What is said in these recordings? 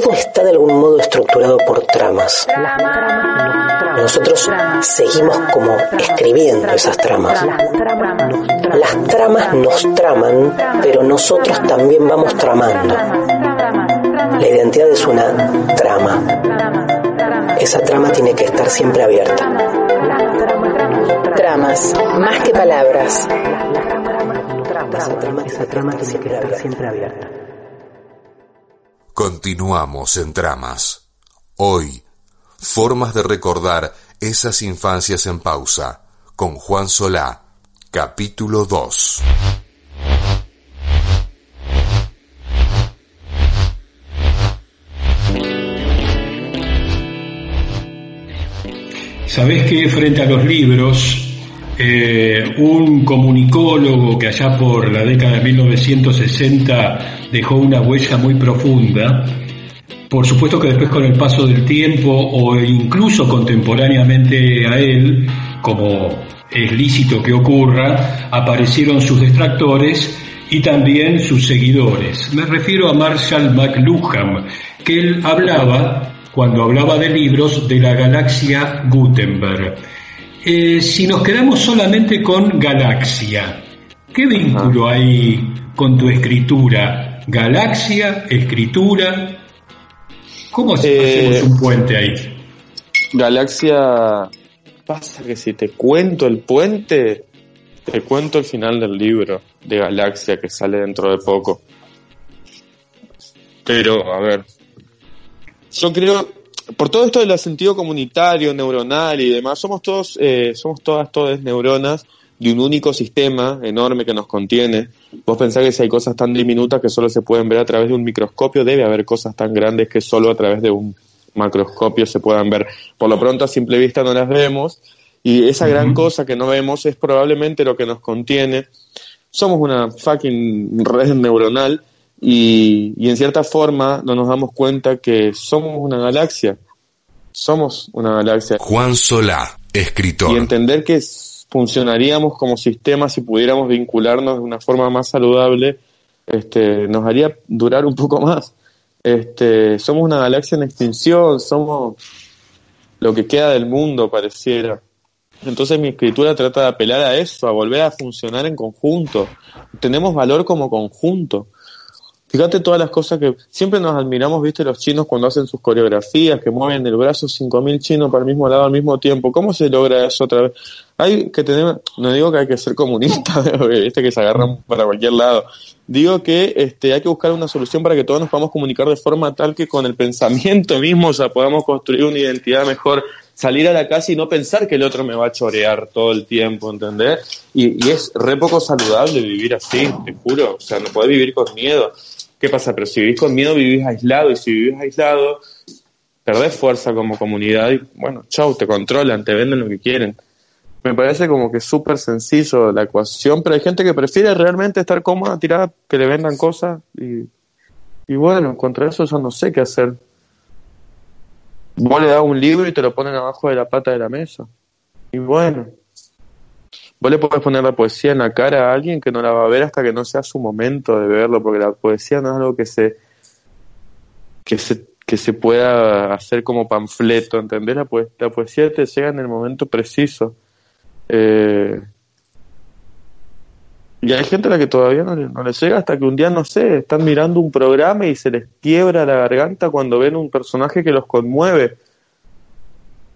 todo está de algún modo estructurado por tramas. Nosotros seguimos como escribiendo esas tramas. Las tramas nos traman, pero nosotros también vamos tramando. La identidad es una trama. Esa trama tiene que estar siempre abierta. Tramas, más que palabras. Esa trama, esa trama tiene que estar siempre abierta. Continuamos en tramas. Hoy, formas de recordar esas infancias en pausa, con Juan Solá, capítulo 2. Sabés que frente a los libros, eh, un comunicólogo que allá por la década de 1960 dejó una huella muy profunda, por supuesto que después con el paso del tiempo o incluso contemporáneamente a él, como es lícito que ocurra, aparecieron sus detractores y también sus seguidores. Me refiero a Marshall McLuhan, que él hablaba, cuando hablaba de libros, de la galaxia Gutenberg. Eh, si nos quedamos solamente con galaxia, ¿qué vínculo hay con tu escritura? Galaxia, escritura, ¿cómo Eh, hacemos un puente ahí? Galaxia, pasa que si te cuento el puente, te cuento el final del libro de Galaxia que sale dentro de poco. Pero, a ver, yo creo, por todo esto del sentido comunitario, neuronal y demás, somos todos, eh, somos todas, todas neuronas de un único sistema enorme que nos contiene. Vos pensás que si hay cosas tan diminutas que solo se pueden ver a través de un microscopio, debe haber cosas tan grandes que solo a través de un macroscopio se puedan ver. Por lo pronto a simple vista no las vemos y esa gran cosa que no vemos es probablemente lo que nos contiene. Somos una fucking red neuronal y, y en cierta forma no nos damos cuenta que somos una galaxia. Somos una galaxia. Juan Solá, escritor. Y entender que funcionaríamos como sistema si pudiéramos vincularnos de una forma más saludable, este, nos haría durar un poco más. Este, somos una galaxia en extinción, somos lo que queda del mundo, pareciera. Entonces mi escritura trata de apelar a eso, a volver a funcionar en conjunto. Tenemos valor como conjunto. Fíjate todas las cosas que siempre nos admiramos, viste, los chinos cuando hacen sus coreografías, que mueven el brazo 5.000 chinos para el mismo lado al mismo tiempo. ¿Cómo se logra eso otra vez? Hay que tener, no digo que hay que ser comunista, viste, que se agarran para cualquier lado. Digo que este, hay que buscar una solución para que todos nos podamos comunicar de forma tal que con el pensamiento mismo, o sea, podamos construir una identidad mejor, salir a la casa y no pensar que el otro me va a chorear todo el tiempo, ¿entendés? Y, y es re poco saludable vivir así, te juro. O sea, no podés vivir con miedo. ¿Qué pasa? Pero si vivís con miedo, vivís aislado. Y si vivís aislado, perdés fuerza como comunidad. Y bueno, chau, te controlan, te venden lo que quieren. Me parece como que súper sencillo la ecuación, pero hay gente que prefiere realmente estar cómoda, tirada, que le vendan cosas. Y, y bueno, contra eso yo no sé qué hacer. Vos le das un libro y te lo ponen abajo de la pata de la mesa. Y bueno, vos le podés poner la poesía en la cara a alguien que no la va a ver hasta que no sea su momento de verlo, porque la poesía no es algo que se que se que se pueda hacer como panfleto, ¿entendés? La, la poesía te llega en el momento preciso. Eh, y hay gente a la que todavía no le, no le llega hasta que un día, no sé, están mirando un programa y se les quiebra la garganta cuando ven un personaje que los conmueve.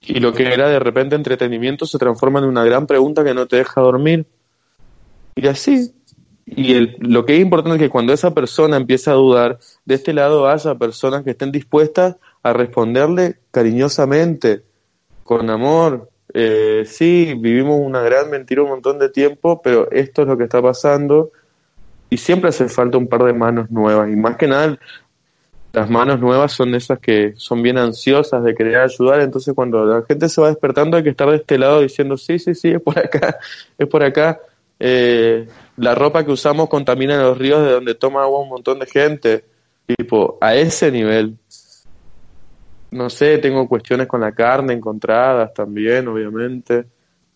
Y lo que era de repente entretenimiento se transforma en una gran pregunta que no te deja dormir. Y así. Y el- lo que es importante es que cuando esa persona empieza a dudar, de este lado haya personas que estén dispuestas a responderle cariñosamente, con amor. Eh, sí, vivimos una gran mentira un montón de tiempo, pero esto es lo que está pasando. Y siempre hace falta un par de manos nuevas. Y más que nada, las manos nuevas son esas que son bien ansiosas de querer ayudar. Entonces, cuando la gente se va despertando, hay que estar de este lado diciendo: Sí, sí, sí, es por acá, es por acá. Eh, la ropa que usamos contamina los ríos de donde toma agua un montón de gente. Tipo, a ese nivel. No sé, tengo cuestiones con la carne encontradas también, obviamente.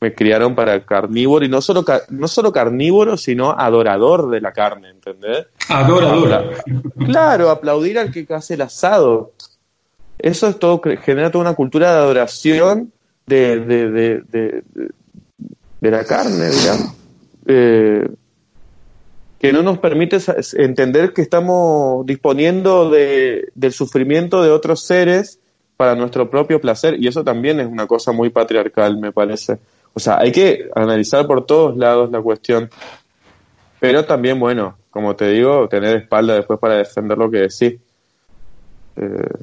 Me criaron para carnívoro y no solo, no solo carnívoro, sino adorador de la carne, ¿entendés? Adorador. Claro, aplaudir al que hace el asado. Eso es todo, genera toda una cultura de adoración de, de, de, de, la carne, digamos. Eh, que no nos permite entender que estamos disponiendo de, del sufrimiento de otros seres para nuestro propio placer y eso también es una cosa muy patriarcal, me parece. O sea, hay que analizar por todos lados la cuestión, pero también, bueno, como te digo, tener espalda después para defender lo que decís. Eh,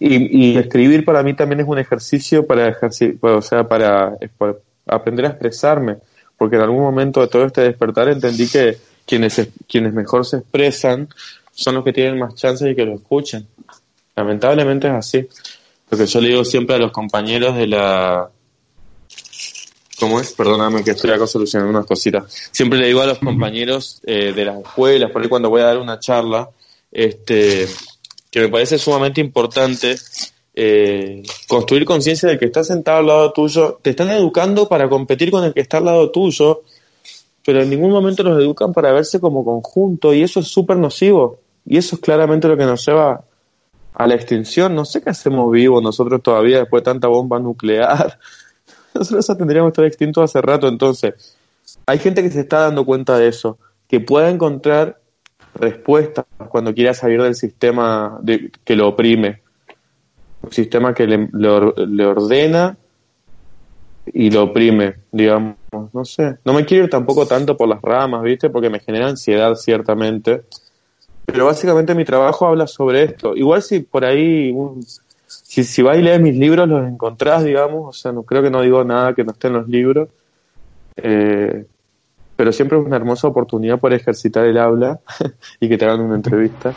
y, escribir para mí también es un ejercicio para ejercicio, o sea, para, para aprender a expresarme porque en algún momento de todo este despertar entendí que quienes, quienes mejor se expresan son los que tienen más chances de que lo escuchen. Lamentablemente es así. Lo que yo le digo siempre a los compañeros de la... ¿Cómo es? Perdóname que estoy acá solucionando unas cositas. Siempre le digo a los compañeros eh, de las escuelas, por ahí cuando voy a dar una charla, este, que me parece sumamente importante eh, construir conciencia de que está sentado al lado tuyo, te están educando para competir con el que está al lado tuyo, pero en ningún momento los educan para verse como conjunto y eso es súper nocivo y eso es claramente lo que nos lleva a la extinción. No sé qué hacemos vivos nosotros todavía después de tanta bomba nuclear. Nosotros tendríamos que estar extintos hace rato. Entonces, hay gente que se está dando cuenta de eso, que pueda encontrar respuestas cuando quiera salir del sistema de, que lo oprime un sistema que le, le, ordena y lo oprime, digamos, no sé. No me quiero ir tampoco tanto por las ramas, ¿viste? Porque me genera ansiedad, ciertamente. Pero básicamente mi trabajo habla sobre esto. Igual si por ahí, si, si vas y lees mis libros, los encontrás, digamos, o sea, no creo que no digo nada que no esté en los libros. Eh, pero siempre es una hermosa oportunidad por ejercitar el habla y que te hagan una entrevista.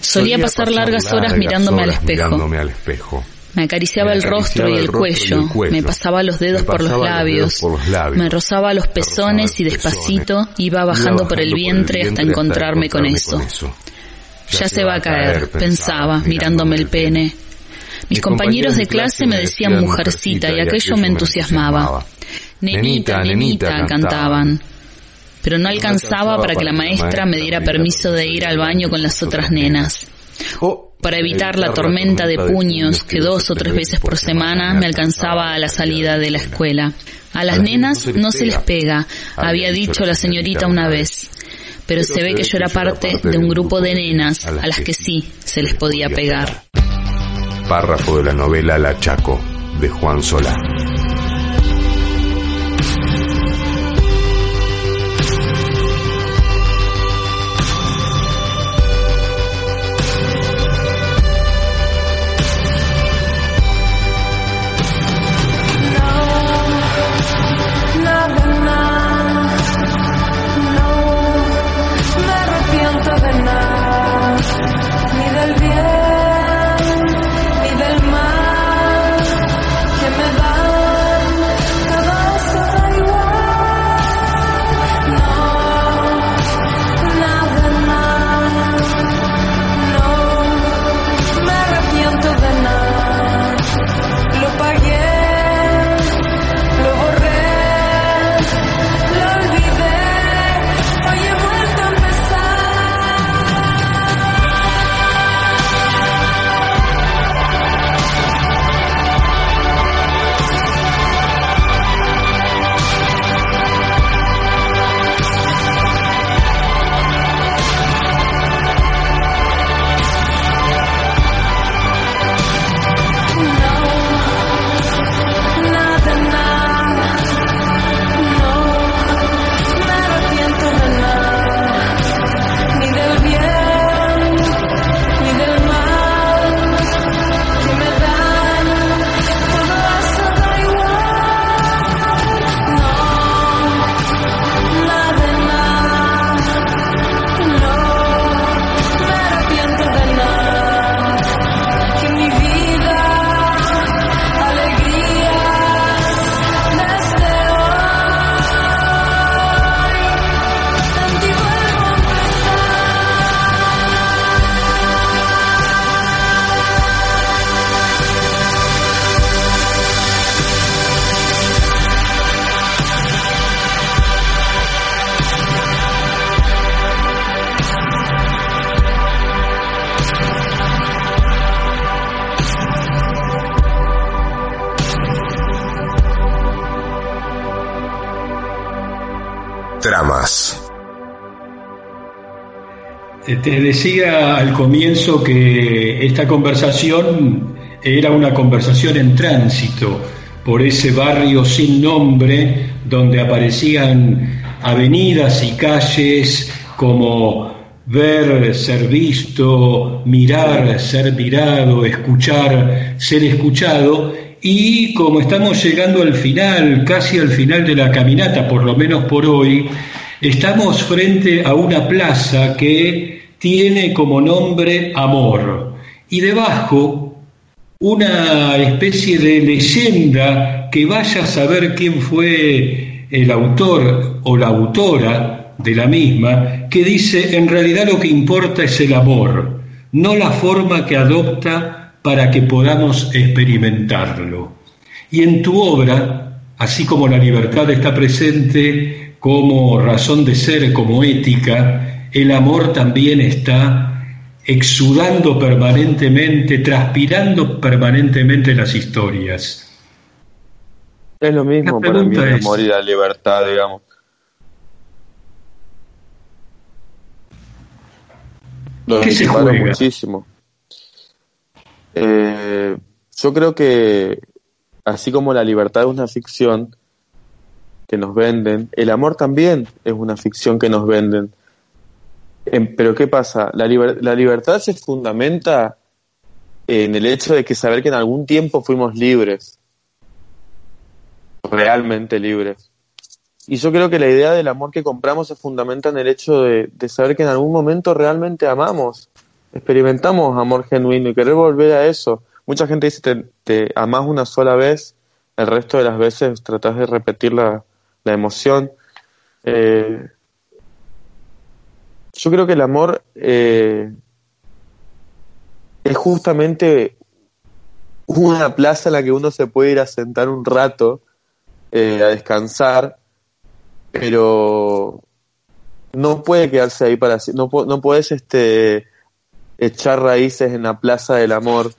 Solía pasar largas horas mirándome al espejo. Me acariciaba, el, rostro y el, cuello, me pasaba los dedos, por, los labios, me rozaba los pezones y despacito iba bajando por el vientre hasta encontrarme con eso. Ya se va a caer, pensaba, mirándome el pene. Mis compañeros de clase me decían mujercita y aquello me entusiasmaba. Nenita, nenita, cantaban. pero no alcanzaba para que la maestra me diera permiso de ir al baño con las otras nenas. Para evitar la tormenta de puños que dos o tres veces por semana me alcanzaba a la salida de la escuela. A las nenas no se les pega, había dicho la señorita una vez, pero se ve que yo era parte de un grupo de nenas a las que sí se les podía pegar. Párrafo de la novela La Chaco, de Juan Solá. Te decía al comienzo que esta conversación era una conversación en tránsito por ese barrio sin nombre donde aparecían avenidas y calles como ver, ser visto, mirar, ser mirado, escuchar, ser escuchado. Y como estamos llegando al final, casi al final de la caminata, por lo menos por hoy, estamos frente a una plaza que tiene como nombre Amor. Y debajo una especie de leyenda que vaya a saber quién fue el autor o la autora de la misma, que dice, en realidad lo que importa es el amor, no la forma que adopta para que podamos experimentarlo. Y en tu obra, así como la libertad está presente como razón de ser, como ética, el amor también está exudando permanentemente, transpirando permanentemente las historias. Es lo mismo para mí el amor y la libertad, digamos. ¿Qué se muchísimo. Eh, yo creo que así como la libertad es una ficción que nos venden, el amor también es una ficción que nos venden. Em, pero ¿qué pasa? La, la libertad se fundamenta en el hecho de que saber que en algún tiempo fuimos libres, realmente libres. Y yo creo que la idea del amor que compramos se fundamenta en el hecho de, saber que en algún momento realmente amamos, experimentamos amor genuino y querer volver a eso. Mucha gente dice, te, te amás una sola vez, el resto de las veces tratás de repetir la, emoción. Eh, yo creo que el amor eh, es justamente una plaza en la que uno se puede ir a sentar un rato, eh, a descansar pero no puede quedarse ahí para no no puedes este echar raíces en la plaza del amor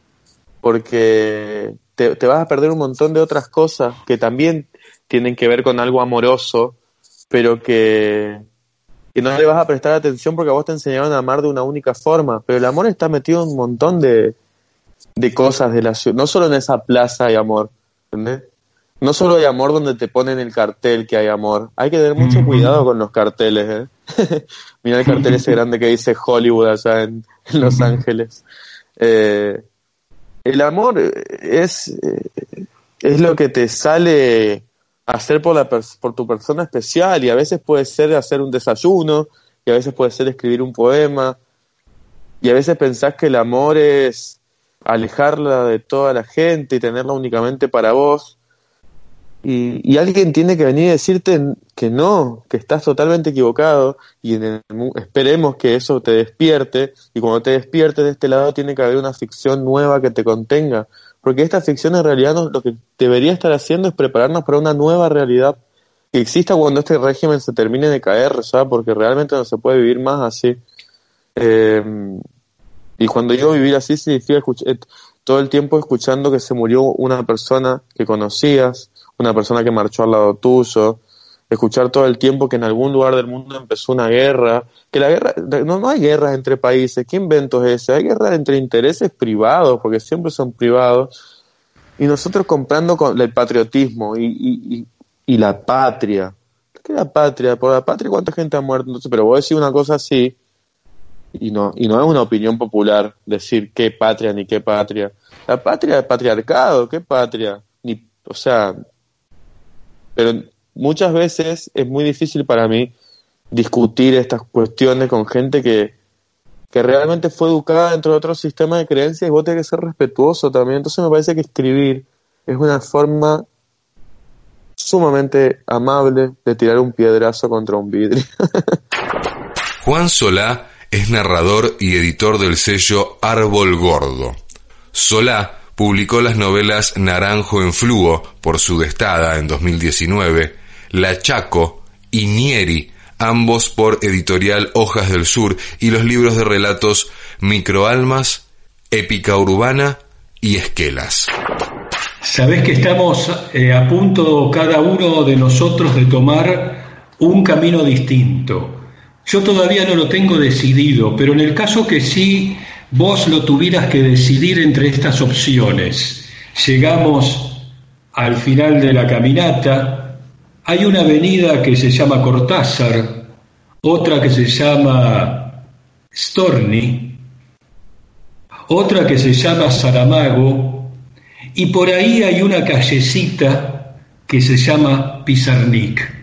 porque te, vas a perder un montón de otras cosas que también tienen que ver con algo amoroso pero que, que no le vas a prestar atención porque a vos te enseñaron a amar de una única forma pero el amor está metido en un montón de, de cosas de la ciudad no solo en esa plaza hay amor ¿entendés? no solo hay amor donde te ponen el cartel que hay amor. Hay que tener mucho cuidado con los carteles. ¿eh? Mira el cartel ese grande que dice Hollywood allá en, Los Ángeles. Eh, el amor es, eh, es lo que te sale hacer por, la por tu persona especial y a veces puede ser hacer un desayuno y a veces puede ser escribir un poema y a veces pensás que el amor es alejarla de toda la gente y tenerla únicamente para vos. Y, alguien tiene que venir y decirte que no, que estás totalmente equivocado y en esperemos que eso te despierte y cuando te despiertes de este lado tiene que haber una ficción nueva que te contenga, porque esta ficción en realidad lo que debería estar haciendo es prepararnos para una nueva realidad que exista cuando este régimen se termine de caer, ¿sabes? porque realmente no se puede vivir más así. Eh, y cuando yo vivir así significa escuchar, todo el tiempo escuchando que se murió una persona que conocías, una persona que marchó al lado tuyo, escuchar todo el tiempo que en algún lugar del mundo empezó una guerra, que la guerra, no, no hay guerras entre países, ¿qué invento es ese? Hay guerras entre intereses privados, porque siempre son privados, y nosotros comprando con el patriotismo y, y, y, la patria. ¿Qué es la patria? Por la patria, ¿cuánta gente ha muerto? Entonces, pero voy a decir una cosa así, y no, y no es una opinión popular decir qué patria ni qué patria. La patria es patriarcado, ¿qué patria? Ni, o sea, pero muchas veces es muy difícil para mí discutir estas cuestiones con gente que, que realmente fue educada dentro de otro sistema de creencias y vos tenés que ser respetuoso también. Entonces me parece que escribir es una forma sumamente amable de tirar un piedrazo contra un vidrio. Juan Solá es narrador y editor del sello Árbol Gordo. Solá publicó las novelas Naranjo en Fluo por su destada en 2019, La Chaco y Nieri, ambos por editorial Hojas del Sur, y los libros de relatos Microalmas, Épica Urbana y Esquelas. Sabés que estamos eh, a punto cada uno de nosotros de tomar un camino distinto. Yo todavía no lo tengo decidido, pero en el caso que sí vos lo tuvieras que decidir entre estas opciones, llegamos al final de la caminata, hay una avenida que se llama Cortázar, otra que se llama Storni, otra que se llama Saramago, y por ahí hay una callecita que se llama Pizarnik.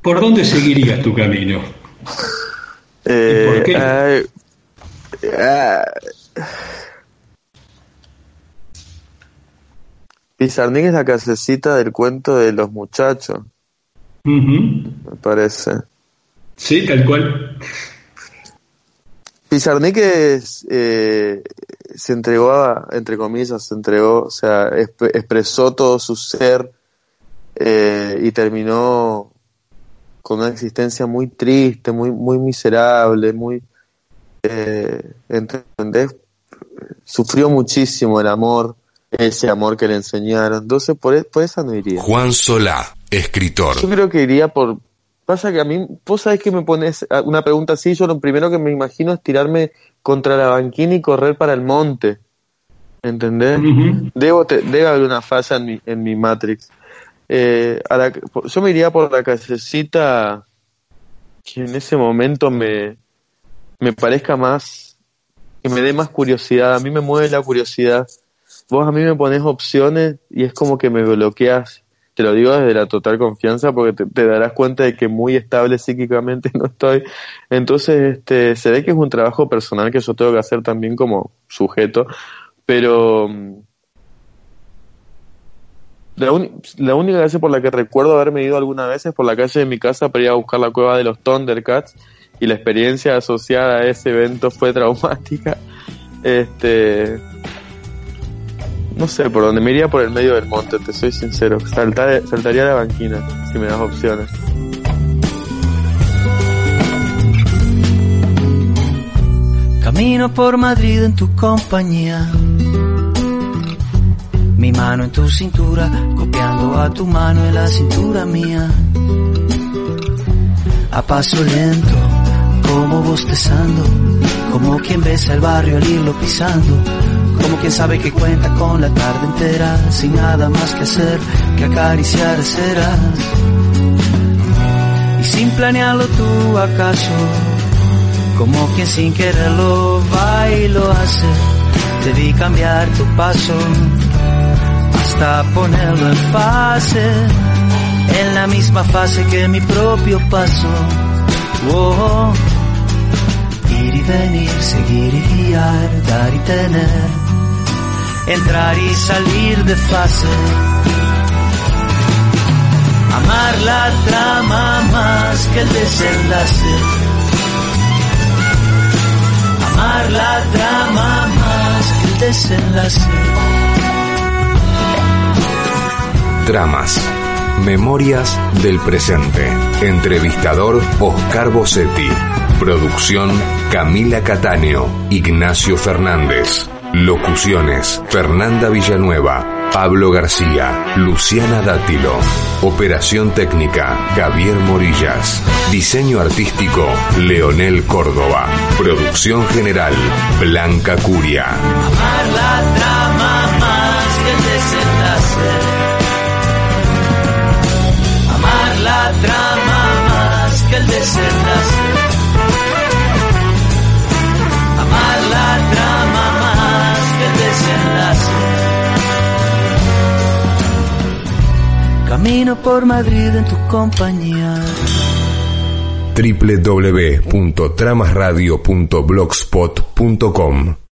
¿Por dónde seguirías tu camino? Eh, ¿Por qué? Pizarnik es la casecita del cuento de los muchachos. Me parece. Sí, tal cual. Pizarnik es, eh, se entregó a, entre comillas, se entregó, o sea, expresó todo su ser eh, y terminó con una existencia muy triste, muy, muy miserable, muy, eh, ¿entendés? Sufrió muchísimo el amor, ese amor que le enseñaron. Entonces, por, e, por esa no iría. Juan Solá, escritor. Yo creo que iría por... Pasa que a mí, vos sabés que me pones una pregunta así, yo lo primero que me imagino es tirarme contra la banquina y correr para el monte. ¿Entendés? debo, debe haber una falla en mi, en mi Matrix. Eh, yo me iría por la casecita que en ese momento me, me parezca más, que me dé más curiosidad. A mí me mueve la curiosidad. Vos a mí me pones opciones y es como que me bloqueas. Te lo digo desde la total confianza porque te, darás cuenta de que muy estable psíquicamente no estoy. Entonces, este, se ve que es un trabajo personal que yo tengo que hacer también como sujeto. Pero, la, única calle por la que recuerdo haberme ido alguna vez es por la calle de mi casa para ir a buscar la cueva de los Thundercats y la experiencia asociada a ese evento fue traumática. Este, no sé, por dónde me iría por el medio del monte, te soy sincero. saltaría a la banquina si me das opciones. Camino por Madrid en tu compañía mi mano en tu cintura, copiando a tu mano en la cintura mía. A paso lento, como bostezando, como quien besa el barrio al irlo pisando, como quien sabe que cuenta con la tarde entera, sin nada más que hacer que acariciar serás. Y sin planearlo tú acaso, como quien sin quererlo va y lo hace, debí cambiar tu paso hasta ponerlo en fase, en la misma fase que mi propio paso. Oh, ir y venir, seguir y guiar, dar y tener, entrar y salir de fase. Amar la trama más que el desenlace. Amar la trama más que el desenlace. Tramas. Memorias del presente. Entrevistador Oscar Bossetti. Producción Camila Cataño. Ignacio Fernández. Locuciones Fernanda Villanueva. Pablo García, Luciana Dátilo. Operación técnica, Javier Morillas. Diseño artístico, Leonel Córdoba. Producción general, Blanca Curia. Amar la trama más que la trama más que el desenlace. Amar la trama Camino por Madrid en tu compañía. www.tramasradio.blogspot.com